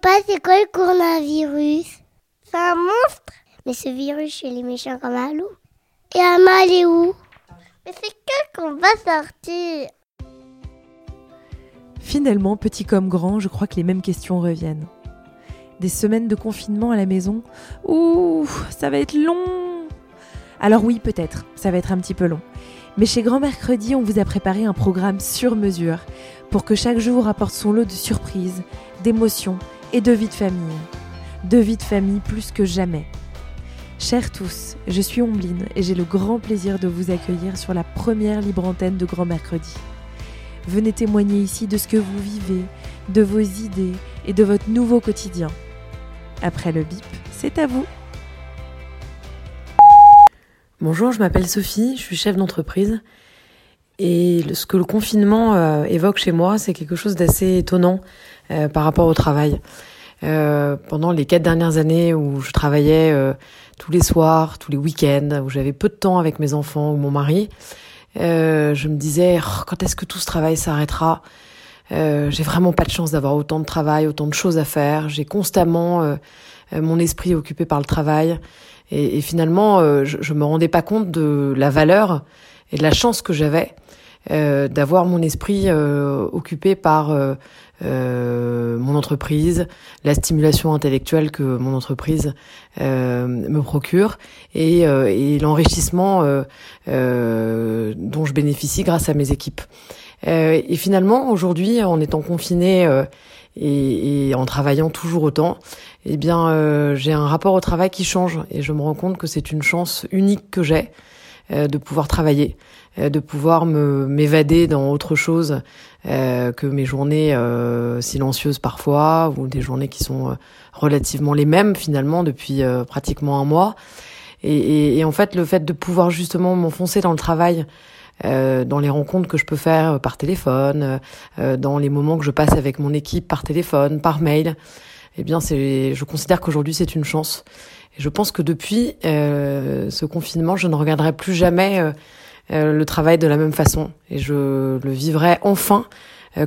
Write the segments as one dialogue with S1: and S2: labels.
S1: Papa, c'est quoi le coronavirus? C'est un monstre Mais ce virus chez les méchants comme un loup. Et Amma, elle est où? Mais c'est quand qu'on va sortir
S2: Finalement, petit comme grand, je crois que les mêmes questions reviennent. Des semaines de confinement à la maison? Ouh, ça va être long Alors oui, peut-être, ça va être un petit peu long. Mais chez Grand Mercredi, on vous a préparé un programme sur mesure pour que chaque jour apporte son lot de surprises, d'émotions et de vie de famille. De vie de famille plus que jamais. Chers tous, je suis Ombline et j'ai le grand plaisir de vous accueillir sur la première libre antenne de Grand Mercredi. Venez témoigner ici de ce que vous vivez, de vos idées et de votre nouveau quotidien. Après le bip, c'est à vous.
S3: Bonjour, je m'appelle Sophie, je suis chef d'entreprise. Et ce que le confinement euh, évoque chez moi, c'est quelque chose d'assez étonnant euh, par rapport au travail. Euh, pendant les quatre dernières années où je travaillais tous les soirs, tous les week-ends, où j'avais peu de temps avec mes enfants ou mon mari, je me disais oh, quand est-ce que tout ce travail s'arrêtera? J'ai vraiment pas de chance d'avoir autant de travail, autant de choses à faire. J'ai constamment mon esprit occupé par le travail. Et, finalement, euh, je, je me rendais pas compte de la valeur et de la chance que j'avais euh, d'avoir mon esprit euh, occupé par euh, euh, mon entreprise, la stimulation intellectuelle que mon entreprise me procure et, et l'enrichissement dont je bénéficie grâce à mes équipes. Et finalement, aujourd'hui, en étant confiné et, et, en travaillant toujours autant, eh bien, euh, j'ai un rapport au travail qui change et je me rends compte que c'est une chance unique que j'ai euh, de pouvoir travailler, euh, de pouvoir me m'évader dans autre chose que mes journées silencieuses parfois ou des journées qui sont relativement les mêmes finalement depuis pratiquement un mois. Et, et, et, en fait, le fait de pouvoir justement m'enfoncer dans le travail euh, dans les rencontres que je peux faire par téléphone, euh, dans les moments que je passe avec mon équipe par téléphone, par mail. Eh bien, c'est, je considère qu'aujourd'hui c'est une chance. Et je pense que depuis euh, ce confinement, je ne regarderai plus jamais le travail de la même façon, et je le vivrai enfin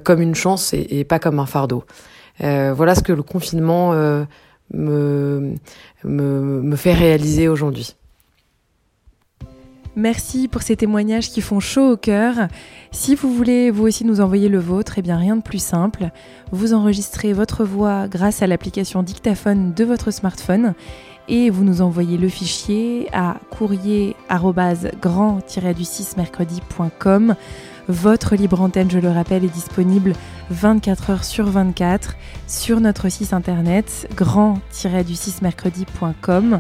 S3: comme une chance et, et, pas comme un fardeau. voilà ce que le confinement me, me, me fait réaliser aujourd'hui.
S2: Merci pour ces témoignages qui font chaud au cœur. Si vous voulez vous aussi nous envoyer le vôtre, eh bien rien de plus simple. Vous enregistrez votre voix grâce à l'application dictaphone de votre smartphone et vous nous envoyez le fichier à courrier grand-du6 mercredi.com. Votre libre antenne, je le rappelle, est disponible 24 heures sur 24 sur notre site internet grand-du6 mercredi.com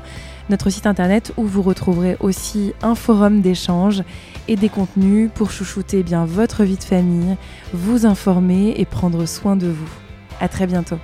S2: notre site internet où vous retrouverez aussi un forum d'échange et des contenus pour chouchouter bien votre vie de famille, vous informer et prendre soin de vous. À très bientôt.